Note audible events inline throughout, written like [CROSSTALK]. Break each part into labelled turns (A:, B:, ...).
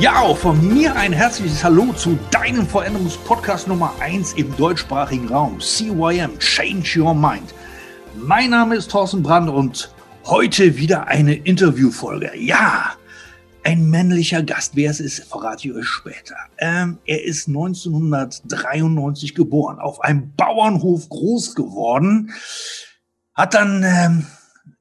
A: Ja, auch von mir ein herzliches Hallo zu deinem Veränderungspodcast Nummer 1 im deutschsprachigen Raum. CYM, Change Your Mind. Mein Name ist Thorsten Brand und heute wieder eine Interviewfolge. Ja, ein männlicher Gast. Wer es ist, verrate ich euch später. Ähm, er ist 1993 geboren, auf einem Bauernhof groß geworden, hat dann ähm,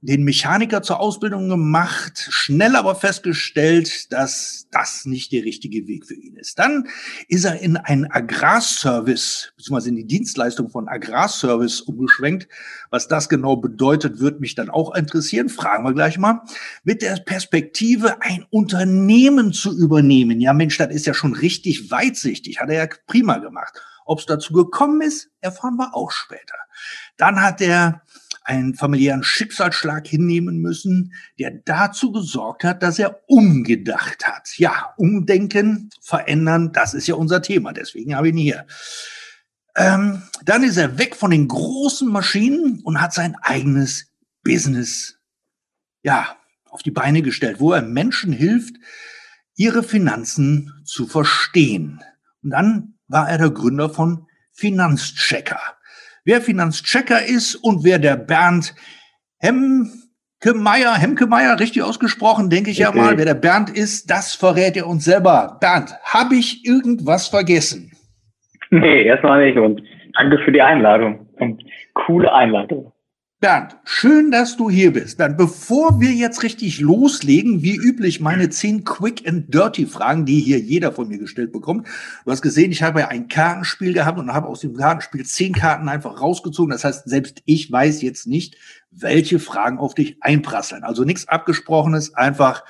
A: den Mechaniker zur Ausbildung gemacht, schnell aber festgestellt, dass das nicht der richtige Weg für ihn ist. Dann ist er in einen Agrarservice, beziehungsweise in die Dienstleistung von Agrarservice umgeschwenkt. Was das genau bedeutet, wird mich dann auch interessieren. Fragen wir gleich mal. Mit der Perspektive, ein Unternehmen zu übernehmen. Ja, Mensch, das ist ja schon richtig weitsichtig. Hat er ja prima gemacht. Ob es dazu gekommen ist, erfahren wir auch später. Dann hat er einen familiären Schicksalsschlag hinnehmen müssen, der dazu gesorgt hat, dass er umgedacht hat. Ja, umdenken, verändern, das ist ja unser Thema. Deswegen habe ich ihn hier. Ähm, dann ist er weg von den großen Maschinen und hat sein eigenes Business, ja, auf die Beine gestellt, wo er Menschen hilft, ihre Finanzen zu verstehen. Und dann war er der Gründer von Finanzchecker wer Finanzchecker ist und wer der Bernd Hemkemeier, Hemkemeier, richtig ausgesprochen, denke ich okay. ja mal, wer der Bernd ist, das verrät er uns selber. Bernd, habe ich irgendwas vergessen?
B: Nee, erstmal nicht und danke für die Einladung und coole Einladung.
A: Bernd, schön, dass du hier bist. Bernd, bevor wir jetzt richtig loslegen, wie üblich meine zehn Quick and Dirty Fragen, die hier jeder von mir gestellt bekommt. Du hast gesehen, ich habe ja ein Kartenspiel gehabt und habe aus dem Kartenspiel zehn Karten einfach rausgezogen. Das heißt, selbst ich weiß jetzt nicht, welche Fragen auf dich einprasseln. Also nichts Abgesprochenes, einfach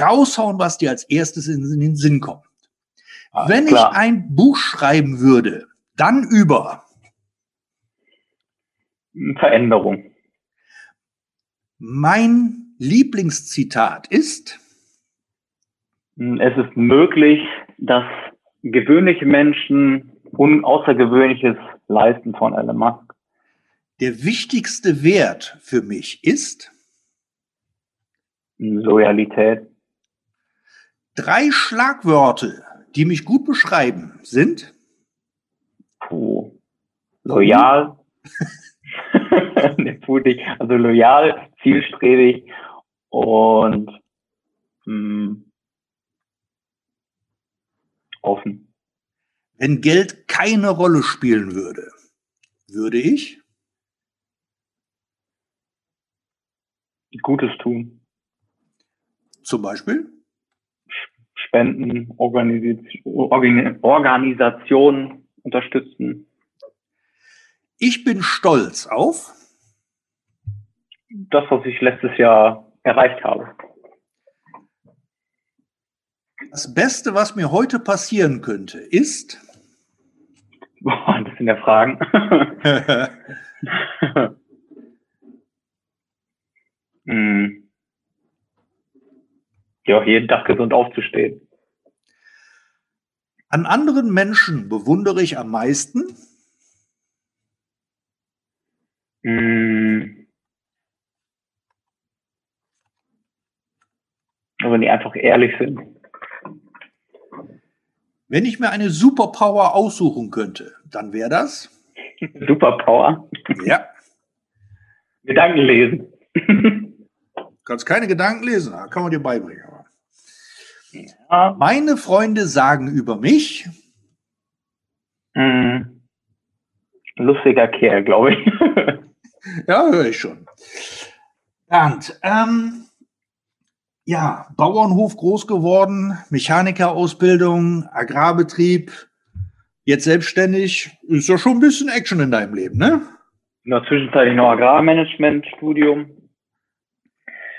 A: raushauen, was dir als erstes in, den Sinn kommt. Alles Wenn klar. ich ein Buch schreiben würde, dann über
B: Veränderung.
A: Mein Lieblingszitat ist?
B: Es ist möglich, dass gewöhnliche Menschen Außergewöhnliches leisten von Elon Musk.
A: Der wichtigste Wert für mich ist?
B: Loyalität.
A: Drei Schlagworte, die mich gut beschreiben, sind?
B: Puh. Loyal. [LAUGHS] [LAUGHS] mutig, also loyal, zielstrebig und mh, hm, offen.
A: Wenn Geld keine Rolle spielen würde, würde ich
B: Gutes tun.
A: Zum Beispiel?
B: Spenden, Organisation, Organisationen unterstützen.
A: Ich bin stolz auf
B: das, was ich letztes Jahr erreicht habe.
A: Das Beste, was mir heute passieren könnte, ist.
B: Boah, das sind ja Fragen. [LAUGHS] hm. Ja, jeden Tag gesund aufzustehen.
A: An anderen Menschen bewundere ich am meisten.
B: Hm. Also wenn die einfach ehrlich sind.
A: Wenn ich mir eine Superpower aussuchen könnte, dann wäre das? [LAUGHS]
B: Superpower?
A: Ja. [LAUGHS]
B: Gedanken lesen.
A: Du [LAUGHS] kannst keine Gedanken lesen, kann man dir beibringen. Ja. Meine Freunde sagen über mich.
B: Hm. Lustiger Kerl, glaube ich.
A: Ja, höre ich schon. Bernd, ähm, ja, Bauernhof groß geworden, Mechanikerausbildung, Agrarbetrieb, jetzt selbstständig. Ist ja schon ein bisschen Action in deinem Leben, ne?
B: In der Zwischenzeit noch Agrarmanagement-Studium.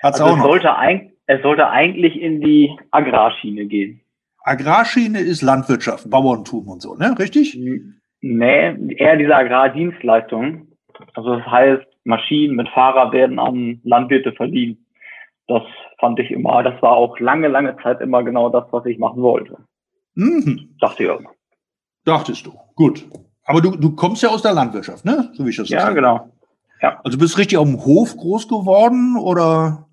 B: Hat's also auch noch. Es sollte, ein, es sollte eigentlich in die Agrarschiene gehen.
A: Agrarschiene ist Landwirtschaft, Bauerntum und so, ne? Richtig?
B: Nee, eher diese Agrardienstleistung. Also das heißt, Maschinen mit Fahrer werden an Landwirte verliehen. Das fand ich immer, das war auch lange, lange Zeit immer genau das, was ich machen wollte.
A: Mhm.
B: Dachte ich immer.
A: Dachtest du. Gut. Aber du, du kommst ja aus der Landwirtschaft, ne?
B: So wie ich das Ja, verstehe. genau.
A: Ja. Also bist du richtig auf dem Hof groß geworden oder?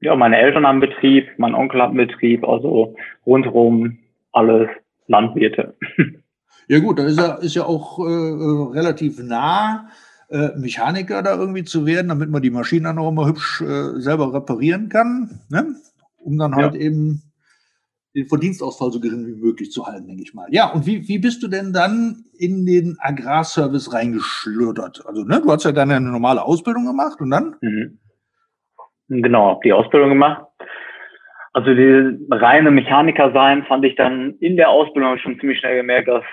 B: Ja, meine Eltern haben Betrieb, mein Onkel hat Betrieb, also rundherum alles Landwirte. [LAUGHS]
A: Ja gut, da ist ja, ist ja auch äh, äh, relativ nah, äh, Mechaniker da irgendwie zu werden, damit man die Maschinen dann auch immer hübsch äh, selber reparieren kann, ne? um dann halt ja. eben den Verdienstausfall so gering wie möglich zu halten, denke ich mal. Ja, und wie, wie bist du denn dann in den Agrarservice reingeschlüttert? Also, ne, du hast ja dann eine normale Ausbildung gemacht und dann? Mhm.
B: Genau, die Ausbildung gemacht. Also die reine Mechaniker sein fand ich dann in der Ausbildung schon ziemlich schnell gemerkt, dass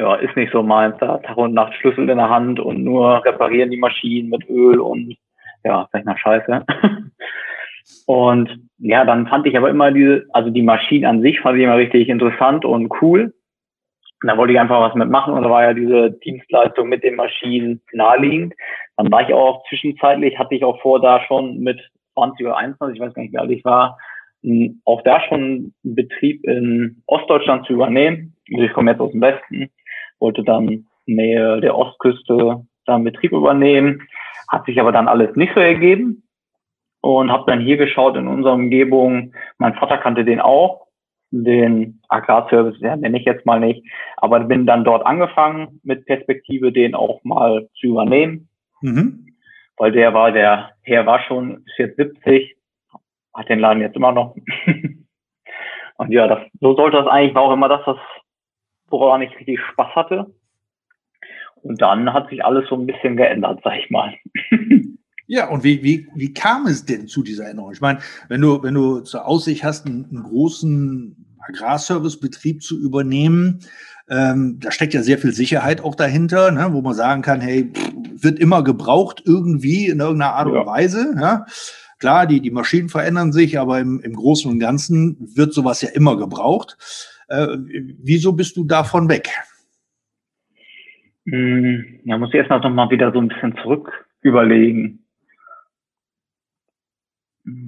B: ja, ist nicht so meins. Da Tag und Nacht Schlüssel in der Hand und nur reparieren die Maschinen mit Öl und ja, vielleicht nach Scheiße. [LAUGHS] und ja, dann fand ich aber immer diese, also die Maschinen an sich fand ich immer richtig interessant und cool. Und da wollte ich einfach was mitmachen und da war ja diese Dienstleistung mit den Maschinen naheliegend. Dann war ich auch zwischenzeitlich, hatte ich auch vor, da schon mit 20 oder 21, ich weiß gar nicht, wie alt ich war, auch da schon einen Betrieb in Ostdeutschland zu übernehmen. Also ich komme jetzt aus dem Westen wollte dann Nähe der Ostküste da einen Betrieb übernehmen, hat sich aber dann alles nicht so ergeben und habe dann hier geschaut in unserer Umgebung. Mein Vater kannte den auch, den Agrarservice, ja, nenne ich jetzt mal nicht, aber bin dann dort angefangen mit Perspektive, den auch mal zu übernehmen, mhm. weil der war, der Herr war schon, ist jetzt 70, hat den Laden jetzt immer noch. [LAUGHS] und ja, das, so sollte das eigentlich, auch immer das, was woran ich richtig Spaß hatte. Und dann hat sich alles so ein bisschen geändert, sag ich mal. [LAUGHS]
A: Ja, und wie, wie, wie kam es denn zu dieser Änderung? Ich meine, wenn du, wenn du zur Aussicht hast, einen, einen großen Agrarservicebetrieb zu übernehmen, ähm, da steckt ja sehr viel Sicherheit auch dahinter, ne, wo man sagen kann, hey, wird immer gebraucht irgendwie in irgendeiner Art ja. und Weise. Ja. Klar, die, die Maschinen verändern sich, aber im, im Großen und Ganzen wird sowas ja immer gebraucht. Äh, wieso bist du davon weg?
B: Hm, ja, muss ich erst noch mal wieder so ein bisschen zurück überlegen.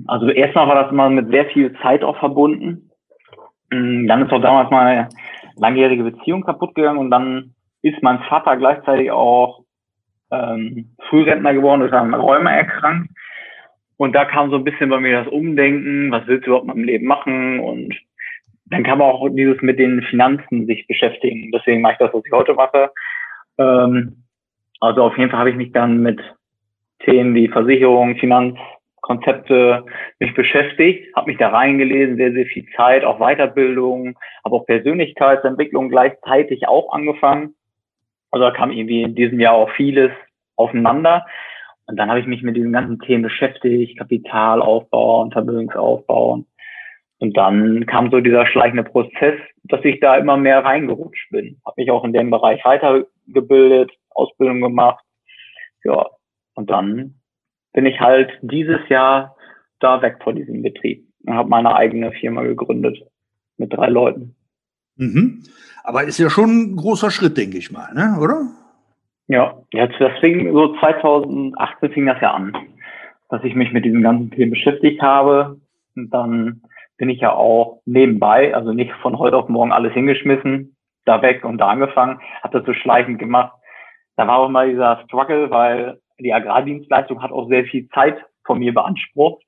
B: Also erstmal war das immer mit sehr viel Zeit auch verbunden. Hm, dann ist auch damals meine langjährige Beziehung kaputt gegangen und dann ist mein Vater gleichzeitig auch ähm, Frührentner geworden, durch einen Rheuma erkrankt. Und da kam so ein bisschen bei mir das Umdenken, was willst du überhaupt mit dem Leben machen und dann kann man auch dieses mit den Finanzen sich beschäftigen. Deswegen mache ich das, was ich heute mache. Ähm, also auf jeden Fall habe ich mich dann mit Themen wie Versicherung, Finanzkonzepte mich beschäftigt, habe mich da reingelesen, sehr, sehr viel Zeit, auch Weiterbildung, habe auch Persönlichkeitsentwicklung gleichzeitig auch angefangen. Also da kam irgendwie in diesem Jahr auch vieles aufeinander. Und dann habe ich mich mit diesen ganzen Themen beschäftigt, Kapitalaufbau und Vermögensaufbau dann kam so dieser schleichende Prozess, dass ich da immer mehr reingerutscht bin. Habe mich auch in dem Bereich weitergebildet, Ausbildung gemacht. Ja, und dann bin ich halt dieses Jahr da weg von diesem Betrieb und habe meine eigene Firma gegründet mit drei Leuten.
A: Mhm. Aber ist ja schon ein großer Schritt, denke ich mal, ne? oder?
B: Ja, jetzt deswegen so 2018 fing das ja an, dass ich mich mit diesem ganzen Themen beschäftigt habe und dann bin ich ja auch nebenbei, also nicht von heute auf morgen alles hingeschmissen, da weg und da angefangen, habe das so schleichend gemacht. Da war auch mal dieser Struggle, weil die Agrardienstleistung hat auch sehr viel Zeit von mir beansprucht.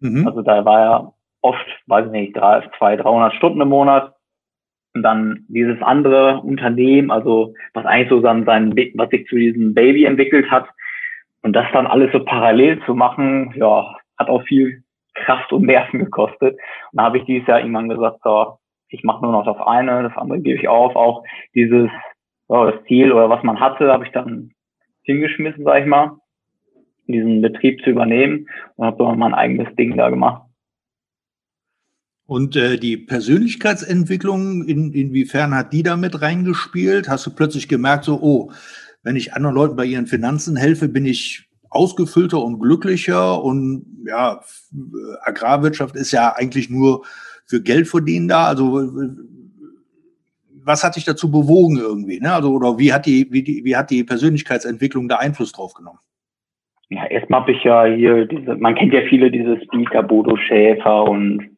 B: Mhm. Also da war ja oft, weiß ich nicht, drei, zwei, 300 Stunden im Monat. Und dann dieses andere Unternehmen, also was eigentlich so sein, sein was sich zu diesem Baby entwickelt hat. Und das dann alles so parallel zu machen, ja, hat auch viel Kraft und Nerven gekostet. Und da habe ich dieses Jahr irgendwann gesagt, so, ich mache nur noch das eine, das andere gebe ich auf. Auch dieses so, das Ziel oder was man hatte, habe ich dann hingeschmissen, sag ich mal, diesen Betrieb zu übernehmen und habe dann mein eigenes Ding da gemacht.
A: Und äh, die Persönlichkeitsentwicklung, in, inwiefern hat die da mit reingespielt? Hast du plötzlich gemerkt, so, oh, wenn ich anderen Leuten bei ihren Finanzen helfe, bin ich ausgefüllter und glücklicher und ja, Agrarwirtschaft ist ja eigentlich nur für Geld verdienen da. Also was hat dich dazu bewogen irgendwie? Ne? Also, oder wie hat die, wie, die, wie hat die Persönlichkeitsentwicklung da Einfluss drauf genommen?
B: Ja, erstmal habe ich ja hier diese, man kennt ja viele diese Speaker, Bodo Schäfer und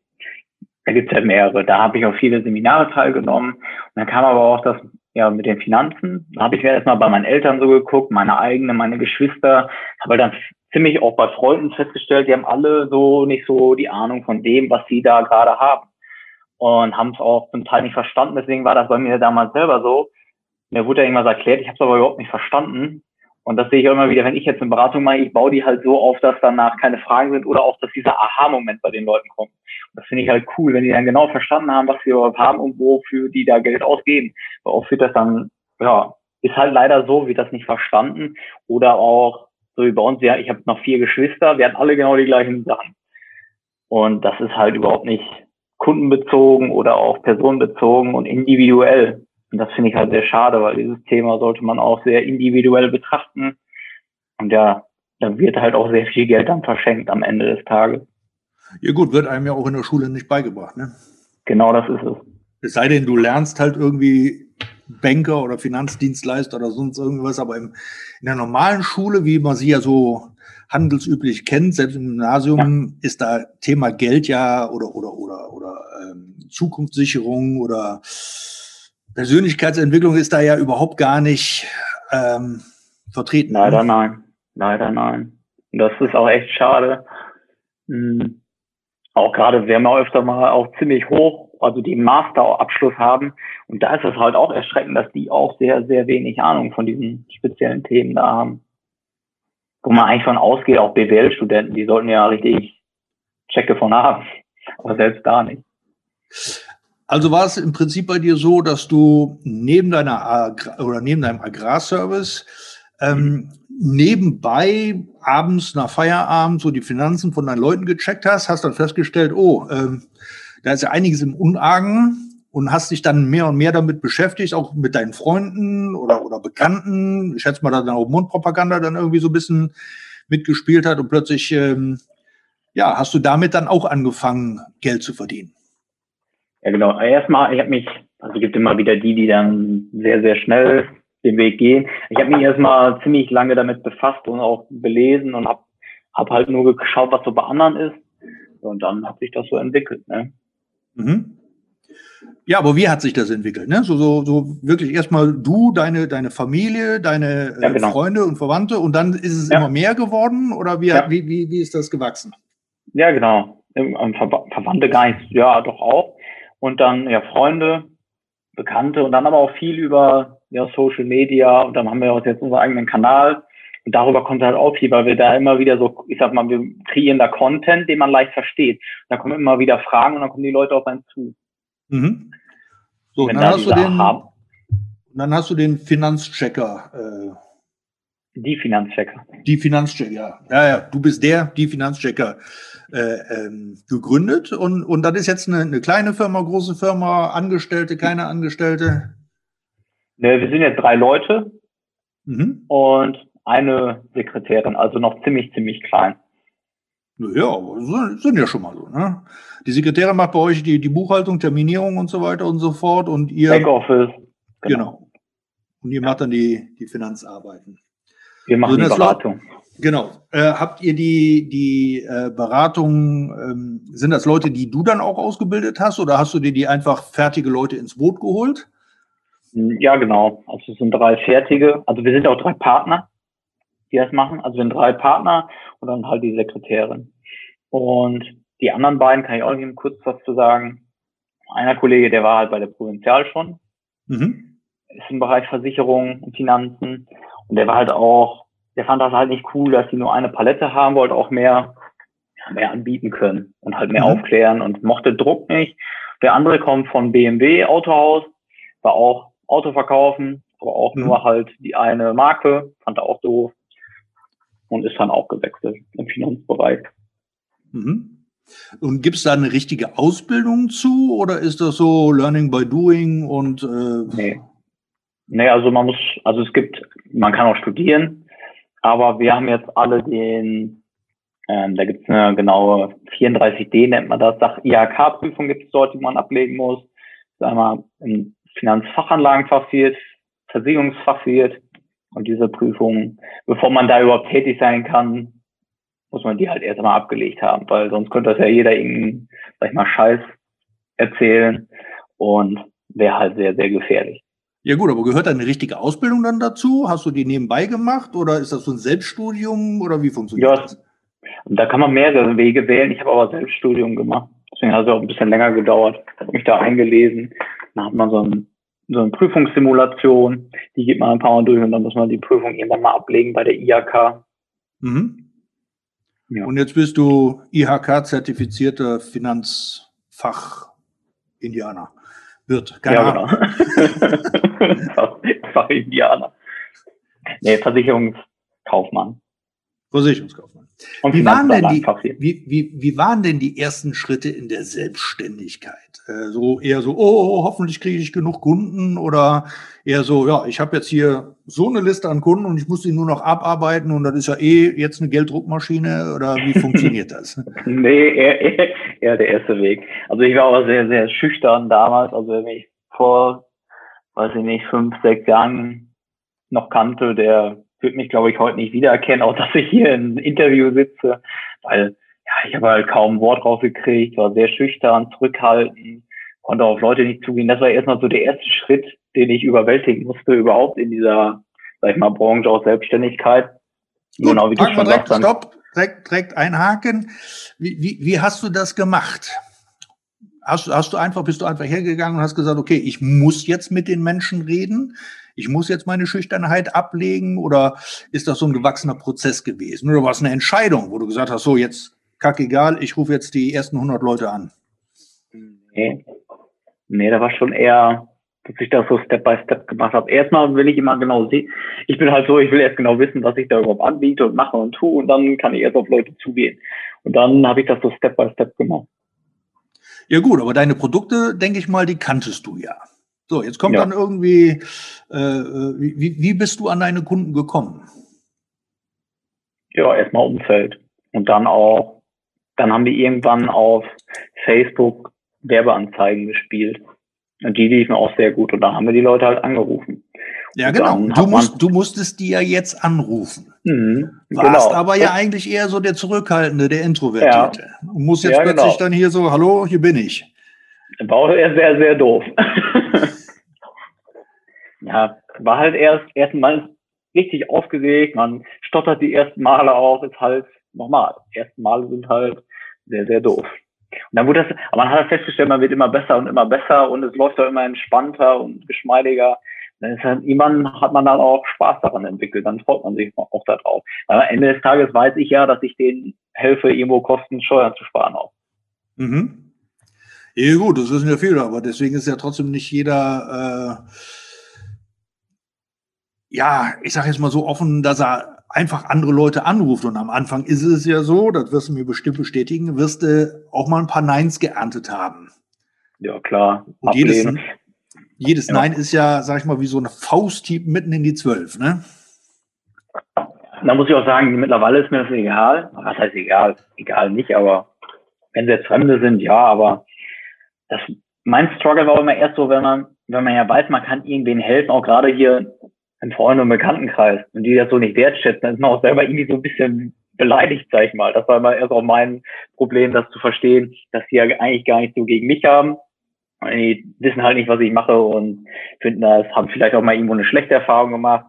B: da gibt's ja mehrere. Da habe ich auch viele Seminare teilgenommen. Und dann kam aber auch das ja mit den Finanzen. Da habe ich mir erstmal bei meinen Eltern so geguckt, meine eigene, meine Geschwister, habe dann ziemlich auch bei Freunden festgestellt, die haben alle so nicht so die Ahnung von dem, was sie da gerade haben. Und haben es auch zum Teil nicht verstanden. Deswegen war das bei mir damals selber so. Mir wurde ja irgendwas erklärt, ich habe es aber überhaupt nicht verstanden. Und das sehe ich auch immer wieder, wenn ich jetzt eine Beratung mache, ich baue die halt so auf, dass danach keine Fragen sind oder auch, dass dieser Aha-Moment bei den Leuten kommt. Das finde ich halt cool, wenn die dann genau verstanden haben, was sie überhaupt haben und wofür die da Geld ausgeben. Weil oft wird das dann, ja, ist halt leider so, wird das nicht verstanden. Oder auch, so wie bei uns, ja, ich habe noch vier Geschwister, wir hatten alle genau die gleichen Sachen. Und das ist halt überhaupt nicht kundenbezogen oder auch personenbezogen und individuell. Und das finde ich halt sehr schade, weil dieses Thema sollte man auch sehr individuell betrachten. Und ja, da wird halt auch sehr viel Geld dann verschenkt am Ende des Tages.
A: Ja gut, wird einem ja auch in der Schule nicht beigebracht, ne?
B: Genau das ist es.
A: Es sei denn, du lernst halt irgendwie Banker oder Finanzdienstleister oder sonst irgendwas, aber im, in der normalen Schule, wie man sie ja so handelsüblich kennt, selbst im Gymnasium, ja. ist da Thema Geld ja oder oder oder oder ähm, Zukunftssicherung oder Persönlichkeitsentwicklung ist da ja überhaupt gar nicht ähm, vertreten.
B: Leider nein. Leider nein. Das ist auch echt schade. Mhm. Auch gerade, wir haben ja öfter mal auch ziemlich hoch, also die Masterabschluss haben. Und da ist es halt auch erschreckend, dass die auch sehr, sehr wenig Ahnung von diesen speziellen Themen da haben. Wo man eigentlich von ausgeht, auch BWL-Studenten, die sollten ja richtig Checke von haben. Aber selbst da nicht.
A: Also war es im Prinzip bei dir so, dass du neben deiner Agrar oder neben deinem Agrarservice ähm, nebenbei abends nach Feierabend so die Finanzen von deinen Leuten gecheckt hast, hast dann festgestellt, oh, ähm, da ist ja einiges im Unargen und hast dich dann mehr und mehr damit beschäftigt, auch mit deinen Freunden oder, oder Bekannten. Ich schätze mal, dass dann auch Mundpropaganda dann irgendwie so ein bisschen mitgespielt hat und plötzlich, ähm, ja, hast du damit dann auch angefangen, Geld zu verdienen.
B: Ja, genau. Erstmal, ich habe mich, also es gibt immer wieder die, die dann sehr, sehr schnell den Weg gehen. Ich habe mich erstmal ziemlich lange damit befasst und auch belesen und habe hab halt nur geschaut, was so bei anderen ist. Und dann hat sich das so entwickelt. Ne?
A: Mhm. Ja, aber wie hat sich das entwickelt? Ne? So, so, so wirklich erstmal du, deine, deine Familie, deine äh, ja, genau. Freunde und Verwandte und dann ist es ja. immer mehr geworden oder wie, ja. wie, wie, wie ist das gewachsen?
B: Ja, genau. Ver Verwandte gar nicht, ja, doch auch und dann ja Freunde, Bekannte und dann aber auch viel über ja, Social Media und dann haben wir auch jetzt unseren eigenen Kanal und darüber kommt halt auch viel, weil wir da immer wieder so, ich sag mal, wir kreieren da Content, den man leicht versteht. Da kommen immer wieder Fragen und dann kommen die Leute auf einen zu.
A: Mhm. So, dann da hast, du den, dann hast du den Finanzchecker. Äh,
B: die Finanzchecker.
A: Die Finanzchecker, ja. Ja, ja, du bist der, die Finanzchecker äh, ähm, gegründet und, und das ist jetzt eine, eine kleine Firma, große Firma, Angestellte, keine Angestellte?
B: Ne, wir sind jetzt drei Leute mhm. und eine Sekretärin, also noch ziemlich, ziemlich klein.
A: Ja, sind ja schon mal so. Ne? Die Sekretärin macht bei euch die, die Buchhaltung, Terminierung und so weiter und so fort und ihr.
B: Backoffice.
A: Genau. genau. Und ihr macht dann die, die Finanzarbeiten.
B: Wir machen also die Beratung.
A: Genau. Äh, habt ihr die, die äh, Beratung, ähm, sind das Leute, die du dann auch ausgebildet hast oder hast du dir die einfach fertige Leute ins Boot geholt?
B: Ja, genau. Also es sind drei fertige, also wir sind auch drei Partner, die das machen. Also wir sind drei Partner und dann halt die Sekretärin. Und die anderen beiden kann ich auch eben kurz was zu sagen. Einer Kollege, der war halt bei der Provinzial schon, mhm. ist im Bereich Versicherung und Finanzen und der war halt auch der fand das halt nicht cool, dass sie nur eine Palette haben, wollte auch mehr, mehr anbieten können und halt mehr mhm. aufklären und mochte Druck nicht. Der andere kommt von BMW Autohaus, war auch Auto verkaufen, aber auch mhm. nur halt die eine Marke, fand er auch doof und ist dann auch gewechselt im Finanzbereich.
A: Mhm. Und gibt es da eine richtige Ausbildung zu oder ist das so Learning by Doing und
B: äh Nee. Nee, also man muss, also es gibt, man kann auch studieren, aber wir haben jetzt alle den, ähm, da gibt es eine genaue 34D nennt man das, Sach IHK-Prüfung gibt es dort, die man ablegen muss. Einmal Finanzfachanlagenfachwirt, Versicherungsfachwirt. Und diese Prüfung, bevor man da überhaupt tätig sein kann, muss man die halt erst einmal abgelegt haben, weil sonst könnte das ja jeder irgendeinen, sag ich mal, Scheiß erzählen und wäre halt sehr, sehr gefährlich.
A: Ja gut, aber gehört da eine richtige Ausbildung dann dazu? Hast du die nebenbei gemacht oder ist das so ein Selbststudium oder wie funktioniert ja, das?
B: Da kann man mehrere Wege wählen. Ich habe aber Selbststudium gemacht. Deswegen hat es auch ein bisschen länger gedauert. Ich habe mich da eingelesen. Dann hat man so, ein, so eine Prüfungssimulation. Die geht man ein paar Mal durch und dann muss man die Prüfung irgendwann mal ablegen bei der IHK. Mhm.
A: Ja. Und jetzt bist du IHK-zertifizierter Finanzfach-Indianer. Wird,
B: keine ja, Ahnung. Genau. [LAUGHS] Fach-Indianer. Nee, Versicherungskaufmann.
A: Versicherungskaufmann. wie waren, denn die, wie, wie, wie waren denn die ersten Schritte in der Selbstständigkeit? Äh, so eher so, oh, hoffentlich kriege ich genug Kunden oder eher so, ja, ich habe jetzt hier so eine Liste an Kunden und ich muss die nur noch abarbeiten und das ist ja eh jetzt eine Gelddruckmaschine oder wie [LAUGHS] funktioniert das?
B: nee, eher, eher, eher der erste Weg. Also ich war aber sehr, sehr schüchtern damals. Also wenn ich vor, weiß ich nicht, fünf, sechs Jahren noch kannte, der würde mich, glaube ich, heute nicht wiedererkennen, auch [LAUGHS] dass ich hier im Interview sitze, weil ja, ich habe halt kaum ein Wort rausgekriegt, war sehr schüchtern, zurückhaltend, konnte auf Leute nicht zugehen. Das war erstmal so der erste Schritt, den ich überwältigen musste, überhaupt in dieser, sag ich mal, Branche aus Selbstständigkeit.
A: Gut, genau, wie du schon direkt, sagst, stopp, direkt, direkt einhaken. Wie, wie, wie hast du das gemacht? Hast, hast du einfach, bist du einfach hergegangen und hast gesagt, okay, ich muss jetzt mit den Menschen reden? Ich muss jetzt meine Schüchternheit ablegen oder ist das so ein gewachsener Prozess gewesen? Oder war es eine Entscheidung, wo du gesagt hast, so jetzt kackegal, ich rufe jetzt die ersten 100 Leute an?
B: Nee, nee da war schon eher, dass ich das so Step by Step gemacht habe. Erstmal will ich immer genau sehen, ich bin halt so, ich will erst genau wissen, was ich da überhaupt anbiete und mache und tue und dann kann ich erst auf Leute zugehen. Und dann habe ich das so Step by Step gemacht.
A: Ja gut, aber deine Produkte, denke ich mal, die kanntest du ja. So, jetzt kommt ja. dann irgendwie, äh, wie, wie bist du an deine Kunden gekommen?
B: Ja, erstmal Umfeld. Und dann auch, dann haben wir irgendwann auf Facebook Werbeanzeigen gespielt. Und die liefen auch sehr gut. Und dann haben wir die Leute halt angerufen.
A: Ja, genau. Du, musst, du musstest die ja jetzt anrufen. Mhm, Warst genau. aber ja eigentlich eher so der Zurückhaltende, der Introvertierte. Ja. Und musst jetzt ja, plötzlich genau. dann hier so, hallo, hier bin ich.
B: War auch sehr, sehr doof. [LAUGHS] ja, war halt erst, erstmal richtig aufgeregt, man stottert die ersten Male auch, ist halt normal. Die ersten Male sind halt sehr, sehr doof. Und dann wurde das, aber man hat halt festgestellt, man wird immer besser und immer besser und es läuft auch immer entspannter und geschmeidiger. Dann ist halt, irgendwann hat man dann auch Spaß daran entwickelt, dann freut man sich auch darauf. Weil am Ende des Tages weiß ich ja, dass ich denen helfe, irgendwo Kosten, Steuern zu sparen auch.
A: Mhm. Ja gut, das wissen ja viele, aber deswegen ist ja trotzdem nicht jeder, äh, ja, ich sage jetzt mal so offen, dass er einfach andere Leute anruft. Und am Anfang ist es ja so, das wirst du mir bestimmt bestätigen, wirst du auch mal ein paar Neins geerntet haben.
B: Ja, klar.
A: Und jedes, jedes ja. Nein ist ja, sag ich mal, wie so eine Fausthieb mitten in die Zwölf, ne?
B: Da muss ich auch sagen, mittlerweile ist mir das egal. Was heißt egal? Egal nicht, aber wenn sie jetzt Fremde sind, ja, aber das, mein Struggle war immer erst so, wenn man, wenn man ja weiß, man kann irgendwen helfen, auch gerade hier im Freunde- und Bekanntenkreis, und die das so nicht wertschätzen, dann ist man auch selber irgendwie so ein bisschen beleidigt, sag ich mal. Das war immer erst auch mein Problem, das zu verstehen, dass die ja eigentlich gar nicht so gegen mich haben. Die wissen halt nicht, was ich mache und finden das, haben vielleicht auch mal irgendwo eine schlechte Erfahrung gemacht.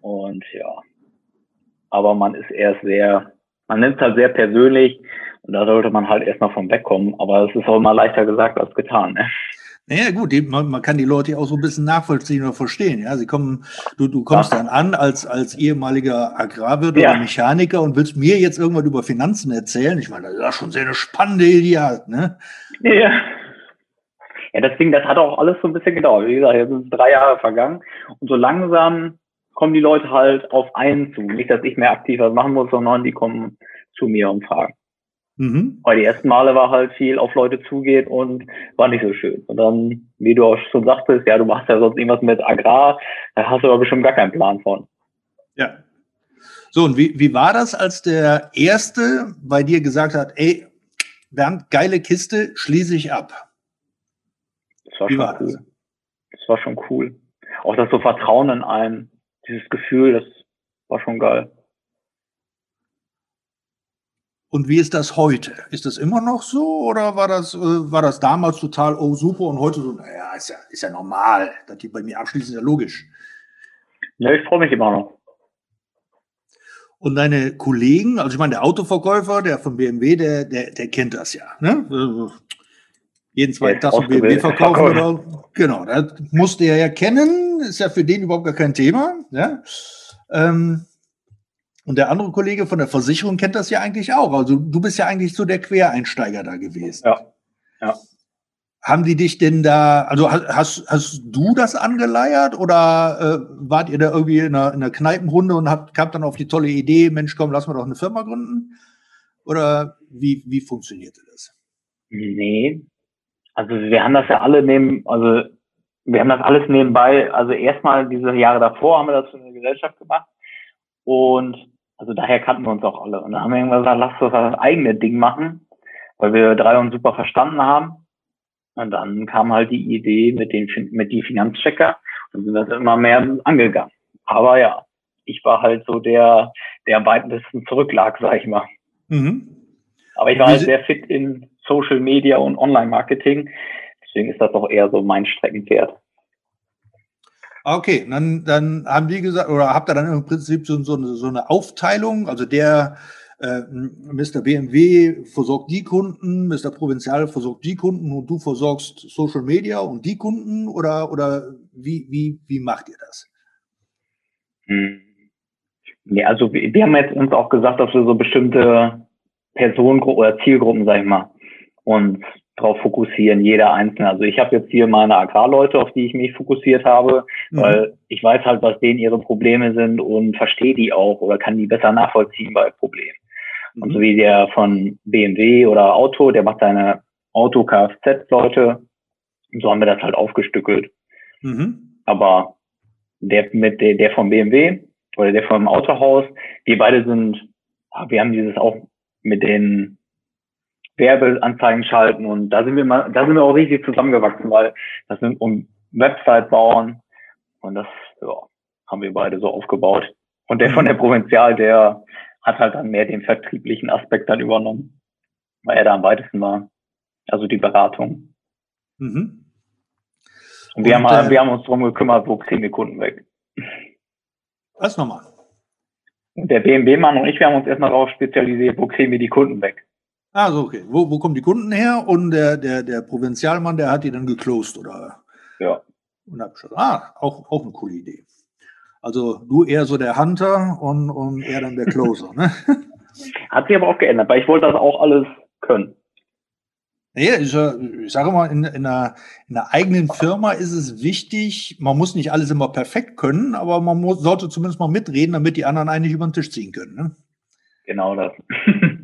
B: Und ja. Aber man ist erst sehr, man nimmt es halt sehr persönlich und da sollte man halt erstmal von wegkommen. Aber es ist auch immer leichter gesagt als getan. Ne?
A: Naja, gut, die, man, man, kann die Leute auch so ein bisschen nachvollziehen oder verstehen. Ja, sie kommen, du, du kommst ja. dann an als, als ehemaliger Agrarwirt ja. oder Mechaniker und willst mir jetzt irgendwas über Finanzen erzählen. Ich meine, das ist ja schon sehr eine spannende Idee, ne?
B: Ja. Ja, deswegen, das hat auch alles so ein bisschen gedauert. Wie gesagt, jetzt sind drei Jahre vergangen und so langsam kommen die Leute halt auf einen zu. Nicht, dass ich mehr aktiv was machen muss, sondern die kommen zu mir und fragen. Mhm. Weil die ersten Male war halt viel auf Leute zugeht und war nicht so schön. Und dann, wie du auch schon sagtest, ja, du machst ja sonst irgendwas mit Agrar, da hast du aber bestimmt gar keinen Plan von.
A: Ja. So, und wie, wie war das, als der Erste bei dir gesagt hat, ey, Bernd, geile Kiste, schließe ich ab?
B: Das war wie war cool. das? das war schon cool. Auch das so Vertrauen in einen, dieses Gefühl, das war schon geil.
A: Und wie ist das heute? Ist das immer noch so oder war das, äh, war das damals total, oh super und heute so, naja, ist ja, ist ja normal, dass die bei mir abschließen, ist ja logisch.
B: Ja, ich freue mich immer noch.
A: Und deine Kollegen, also ich meine, der Autoverkäufer, der von BMW, der, der, der kennt das ja. Ne? Jeden zweiten Tag so BMW verkaufen oder genau, das musste er ja kennen, ist ja für den überhaupt gar kein Thema. Ja? Ähm, und der andere Kollege von der Versicherung kennt das ja eigentlich auch. Also du bist ja eigentlich so der Quereinsteiger da gewesen.
B: Ja. ja.
A: Haben die dich denn da, also hast, hast du das angeleiert oder äh, wart ihr da irgendwie in einer, in einer Kneipenrunde und habt, kamt dann auf die tolle Idee, Mensch, komm, lass mal doch eine Firma gründen? Oder wie, wie funktionierte das?
B: Nee. Also wir haben das ja alle neben, also wir haben das alles nebenbei, also erstmal diese Jahre davor haben wir das für eine Gesellschaft gemacht und also daher kannten wir uns auch alle. Und dann haben wir irgendwann gesagt, lass uns das eigene Ding machen, weil wir drei uns super verstanden haben. Und dann kam halt die Idee mit den mit die Finanzchecker und sind das immer mehr angegangen. Aber ja, ich war halt so der, der am weitesten zurücklag, sag ich mal. Mhm. Aber ich war halt sehr fit in Social Media und Online-Marketing. Deswegen ist das auch eher so mein Streckenpferd.
A: Okay, dann, dann haben die gesagt, oder habt ihr dann im Prinzip so, so, eine, so eine Aufteilung, also der äh, Mr. BMW versorgt die Kunden, Mr. Provinzial versorgt die Kunden und du versorgst Social Media und die Kunden oder, oder wie, wie, wie macht ihr das?
B: Hm. Ja, also wir, wir haben jetzt uns auch gesagt, dass wir so bestimmte Personengruppen oder Zielgruppen, sag ich mal, und darauf fokussieren, jeder einzelne. Also ich habe jetzt hier meine Agrarleute, auf die ich mich fokussiert habe, mhm. weil ich weiß halt, was denen ihre Probleme sind und verstehe die auch oder kann die besser nachvollziehen bei Problemen. Mhm. Und so wie der von BMW oder Auto, der macht seine Auto-Kfz-Leute. So haben wir das halt aufgestückelt. Mhm. Aber der mit der, der vom BMW oder der vom Autohaus, wir beide sind, wir haben dieses auch mit den Werbeanzeigen schalten und da sind wir mal, da sind wir auch richtig zusammengewachsen, weil das sind um Website bauen und das ja, haben wir beide so aufgebaut. Und der von der Provinzial, der hat halt dann mehr den vertrieblichen Aspekt dann übernommen, weil er da am weitesten war. Also die Beratung. Mhm. Und wir, und, haben, äh, wir haben uns darum gekümmert, wo kriegen wir Kunden weg.
A: Was nochmal?
B: Und der BMW-Mann und ich, wir haben uns erstmal darauf spezialisiert, wo kriegen wir die Kunden weg.
A: Ah, so, okay. Wo, wo kommen die Kunden her? Und der, der, der Provinzialmann, der hat die dann geclosed, oder?
B: Ja.
A: Und hab schon, ah, auch, auch eine coole Idee. Also du eher so der Hunter und, und er dann der Closer, ne? [LAUGHS]
B: Hat sich aber auch geändert, weil ich wollte das auch alles können.
A: Ja, ich, ich sage mal, in, in, einer, in einer eigenen Firma ist es wichtig, man muss nicht alles immer perfekt können, aber man muss, sollte zumindest mal mitreden, damit die anderen eigentlich über den Tisch ziehen können. Ne?
B: Genau das. [LAUGHS]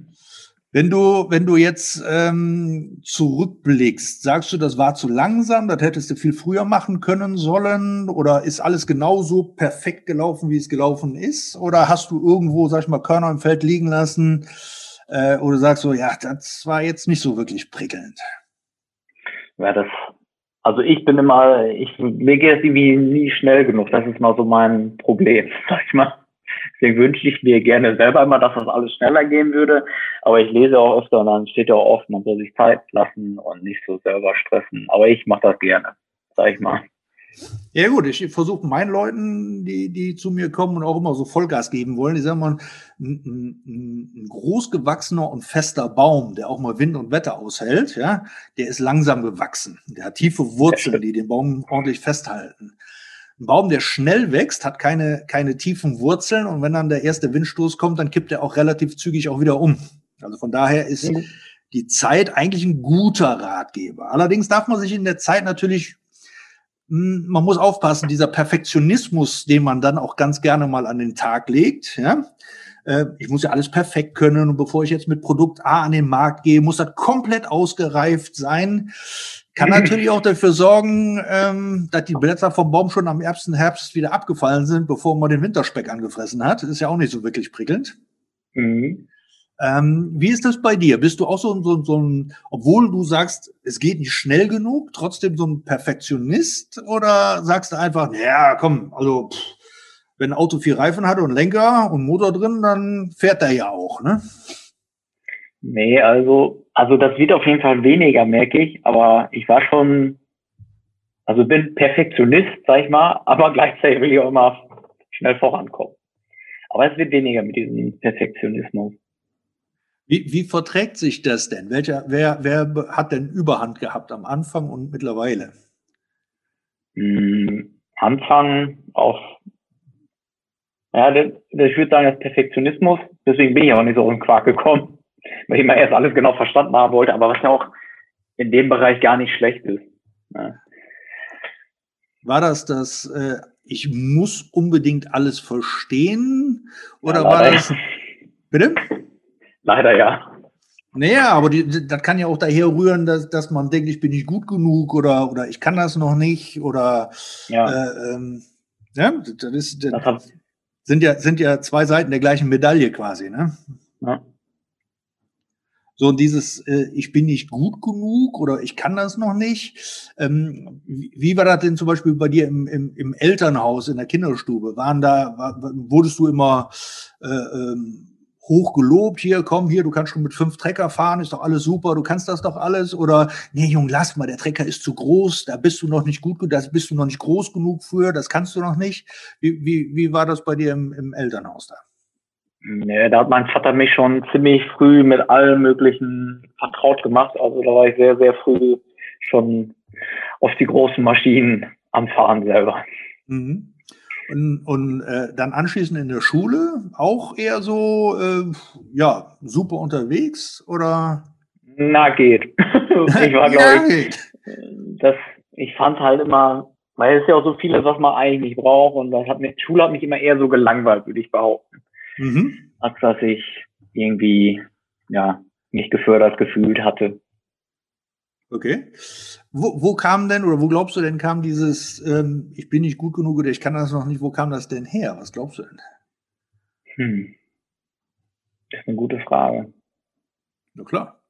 A: Wenn du, wenn du jetzt ähm, zurückblickst, sagst du, das war zu langsam, das hättest du viel früher machen können sollen? Oder ist alles genauso perfekt gelaufen, wie es gelaufen ist? Oder hast du irgendwo, sag ich mal, Körner im Feld liegen lassen? Äh, oder sagst du, ja, das war jetzt nicht so wirklich prickelnd?
B: Ja, das, also ich bin immer, ich, mir geht es irgendwie nie schnell genug. Das ist mal so mein Problem, [LAUGHS] sag ich mal. Deswegen wünsche ich mir gerne selber immer, dass das alles schneller gehen würde. Aber ich lese auch öfter und dann steht ja auch oft, man soll sich Zeit lassen und nicht so selber stressen. Aber ich mache das gerne, sag ich mal.
A: Ja gut, ich versuche meinen Leuten, die, die zu mir kommen und auch immer so Vollgas geben wollen, die sagen mal, ein, ein, ein großgewachsener und fester Baum, der auch mal Wind und Wetter aushält, ja, der ist langsam gewachsen. Der hat tiefe Wurzeln, [LAUGHS] die den Baum ordentlich festhalten. Ein Baum, der schnell wächst, hat keine, keine tiefen Wurzeln und wenn dann der erste Windstoß kommt, dann kippt er auch relativ zügig auch wieder um. Also von daher ist mhm. die Zeit eigentlich ein guter Ratgeber. Allerdings darf man sich in der Zeit natürlich, hm, man muss aufpassen, dieser Perfektionismus, den man dann auch ganz gerne mal an den Tag legt, ja, äh, ich muss ja alles perfekt können und bevor ich jetzt mit Produkt A an den Markt gehe, muss das komplett ausgereift sein. Kann natürlich auch dafür sorgen, ähm, dass die Blätter vom Baum schon am ersten Herbst wieder abgefallen sind, bevor man den Winterspeck angefressen hat. Ist ja auch nicht so wirklich prickelnd. Mhm. Ähm, wie ist das bei dir? Bist du auch so, so, so ein, obwohl du sagst, es geht nicht schnell genug, trotzdem so ein Perfektionist? Oder sagst du einfach, ja, komm, also pff, wenn ein Auto vier Reifen hat und Lenker und Motor drin, dann fährt er ja auch, ne?
B: Nee, also, also das wird auf jeden Fall weniger, merke ich, aber ich war schon, also bin Perfektionist, sag ich mal, [LAUGHS] aber gleichzeitig will ich auch immer schnell vorankommen. Aber es wird weniger mit diesem Perfektionismus.
A: Wie, wie verträgt sich das denn? Welcher, wer, wer hat denn Überhand gehabt am Anfang und mittlerweile?
B: Hm, Anfang auf, ja, das, ich würde sagen, das Perfektionismus. Deswegen bin ich auch nicht so in Quark gekommen, weil ich mal erst alles genau verstanden haben wollte, aber was ja auch in dem Bereich gar nicht schlecht ist. Ja.
A: War das das, äh, ich muss unbedingt alles verstehen? Oder ja, war das.
B: Bitte? Leider ja.
A: Naja, aber die, das kann ja auch daher rühren, dass, dass man denkt, ich bin nicht gut genug oder, oder ich kann das noch nicht oder ja, äh, ähm, ja das, ist, das sind, ja, sind ja zwei Seiten der gleichen Medaille quasi, ne? Ja. So dieses, äh, ich bin nicht gut genug oder ich kann das noch nicht. Ähm, wie, wie war das denn zum Beispiel bei dir im, im, im Elternhaus, in der Kinderstube? Waren da, war, wurdest du immer äh, ähm, hoch gelobt, hier, komm, hier, du kannst schon mit fünf Trecker fahren, ist doch alles super, du kannst das doch alles. Oder, nee, Jung, lass mal, der Trecker ist zu groß, da bist du noch nicht gut, da bist du noch nicht groß genug für, das kannst du noch nicht. Wie, wie, wie war das bei dir im, im Elternhaus da?
B: Nee, da hat mein Vater mich schon ziemlich früh mit allem Möglichen vertraut gemacht. Also da war ich sehr, sehr früh schon auf die großen Maschinen am Fahren selber.
A: Mhm. Und, und äh, dann anschließend in der Schule auch eher so, äh, ja, super unterwegs oder?
B: Na, geht. [LAUGHS] ich war, glaube ich, das, ich fand halt immer, weil es ist ja auch so vieles, was man eigentlich nicht braucht und das hat mich, Schule hat mich immer eher so gelangweilt, würde ich behaupten. Mhm. Als dass ich irgendwie, ja, mich gefördert gefühlt hatte.
A: Okay. Wo, wo kam denn, oder wo glaubst du denn, kam dieses, ähm, ich bin nicht gut genug oder ich kann das noch nicht, wo kam das denn her? Was glaubst du denn? Hm.
B: Das ist eine gute Frage.
A: Na klar.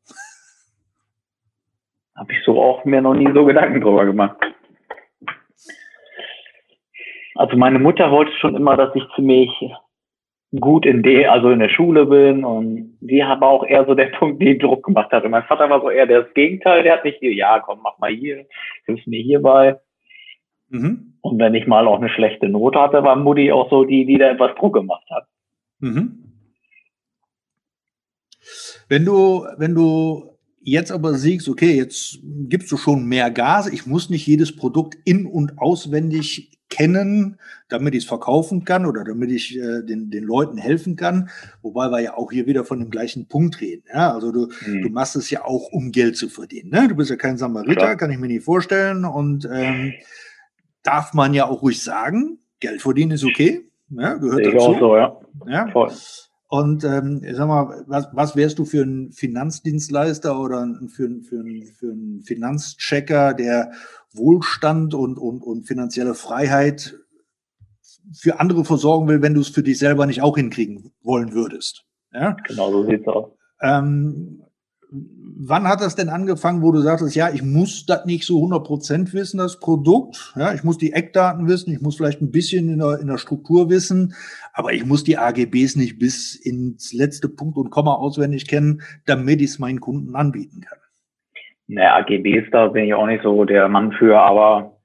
B: Habe ich so auch mir noch nie so Gedanken drüber gemacht. Also meine Mutter wollte schon immer, dass ich ziemlich gut in der, also in der Schule bin und die haben auch eher so der [LAUGHS] Punkt, die Druck gemacht hat. Und mein Vater war so eher das Gegenteil, der hat nicht hier, ja, komm, mach mal hier, hilf mir hierbei. Mhm. Und wenn ich mal auch eine schlechte Note hatte, war Mutti auch so die, die da etwas Druck gemacht hat. Mhm.
A: Wenn du, wenn du jetzt aber siehst, okay, jetzt gibst du schon mehr Gas, ich muss nicht jedes Produkt in- und auswendig kennen, damit ich es verkaufen kann oder damit ich äh, den, den Leuten helfen kann. Wobei wir ja auch hier wieder von dem gleichen Punkt reden. Ja? Also du, mhm. du machst es ja auch, um Geld zu verdienen. Ne? Du bist ja kein Samariter, Klar. kann ich mir nicht vorstellen. Und ähm, darf man ja auch ruhig sagen, Geld verdienen ist okay. Ja, gehört ich dazu. Auch so, ja. ja? Voll. Und ähm, sag mal, was, was wärst du für ein Finanzdienstleister oder für, für, für einen Finanzchecker, der Wohlstand und, und, und finanzielle Freiheit für andere versorgen will, wenn du es für dich selber nicht auch hinkriegen wollen würdest? Ja?
B: Genau, so sieht's aus. Ähm,
A: wann hat das denn angefangen, wo du sagtest, ja, ich muss das nicht so 100% wissen, das Produkt. Ja, ich muss die Eckdaten wissen, ich muss vielleicht ein bisschen in der, in der Struktur wissen, aber ich muss die AGBs nicht bis ins letzte Punkt und Komma auswendig kennen, damit ich es meinen Kunden anbieten kann.
B: Naja, AGBs, da bin ich auch nicht so der Mann für, aber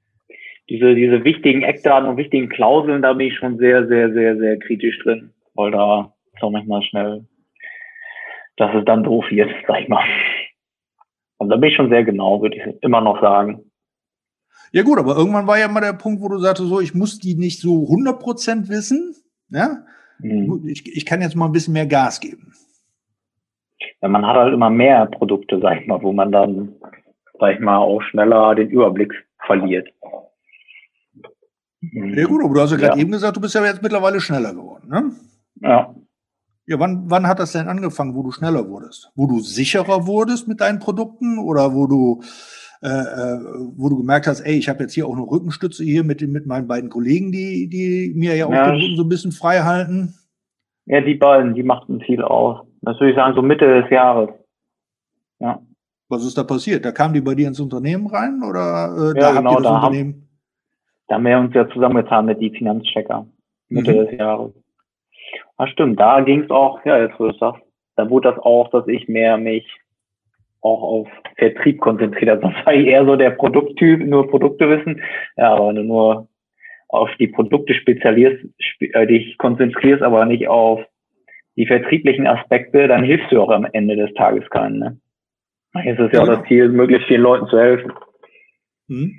B: diese, diese wichtigen Eckdaten und wichtigen Klauseln, da bin ich schon sehr, sehr, sehr, sehr kritisch drin, weil da ist manchmal schnell dass es dann doof wird, [LAUGHS] sag ich mal. Und da bin ich schon sehr genau, würde ich immer noch sagen.
A: Ja gut, aber irgendwann war ja mal der Punkt, wo du sagtest, so, ich muss die nicht so 100% wissen. Ja? Mhm. Ich, ich kann jetzt mal ein bisschen mehr Gas geben.
B: Ja, man hat halt immer mehr Produkte, sag ich mal, wo man dann, sag ich mal, auch schneller den Überblick verliert.
A: Ja gut, aber du hast ja gerade ja. eben gesagt, du bist ja jetzt mittlerweile schneller geworden, ne?
B: Ja.
A: Ja, wann, wann hat das denn angefangen, wo du schneller wurdest? Wo du sicherer wurdest mit deinen Produkten oder wo du, äh, äh wo du gemerkt hast, ey, ich habe jetzt hier auch eine Rückenstütze hier mit, mit meinen beiden Kollegen, die, die mir ja auch ja. den Rücken so ein bisschen frei halten?
B: Ja, die beiden, die machten viel aus. Das würde ich sagen, so Mitte des Jahres.
A: Ja. Was ist da passiert? Da kamen die bei dir ins Unternehmen rein oder
B: äh, ja, da genau, habt ihr das da Unternehmen? Haben, da haben wir uns ja zusammengetan mit die Finanzchecker Mitte mhm. des Jahres. Ah, stimmt, da ging es auch, ja, jetzt wo du sagst, da wurde das auch, dass ich mehr mich auch auf Vertrieb konzentriert habe. Das war ich eher so der Produkttyp, nur Produkte wissen. Ja, aber wenn du nur auf die Produkte spezialisierst, äh, dich konzentrierst, aber nicht auf die vertrieblichen Aspekte, dann hilfst du auch am Ende des Tages keinen. Ne? Jetzt ist ja auch das Ziel, möglichst vielen Leuten zu helfen.
A: Hm.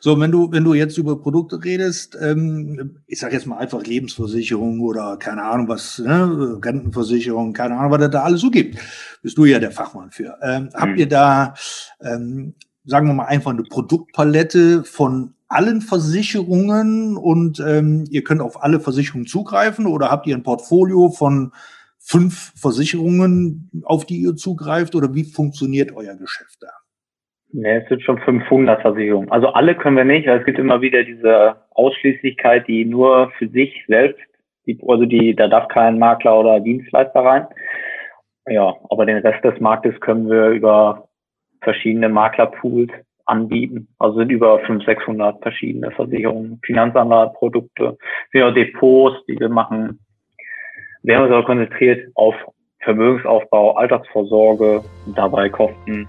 A: So, wenn du, wenn du jetzt über Produkte redest, ähm, ich sage jetzt mal einfach Lebensversicherung oder keine Ahnung was, ne, Rentenversicherung, keine Ahnung, was es da alles so gibt, bist du ja der Fachmann für. Ähm, Habt ihr da, ähm, sagen wir mal, einfach eine Produktpalette von allen Versicherungen und ähm, ihr könnt auf alle Versicherungen zugreifen oder habt ihr ein Portfolio von fünf Versicherungen, auf die ihr zugreift oder wie funktioniert euer Geschäft da?
B: Ne, es sind schon 500 Versicherungen. Also alle können wir nicht, weil es gibt immer wieder diese Ausschließlichkeit, die nur für sich selbst, die, also die, da darf kein Makler oder Dienstleister rein. Ja, aber den Rest des Marktes können wir über verschiedene Maklerpools anbieten. Also sind über 500, 600 verschiedene Versicherungen, Finanzanlageprodukte, ja, Depots, die wir machen. Wir haben uns aber konzentriert auf Vermögensaufbau, Altersvorsorge und dabei Kosten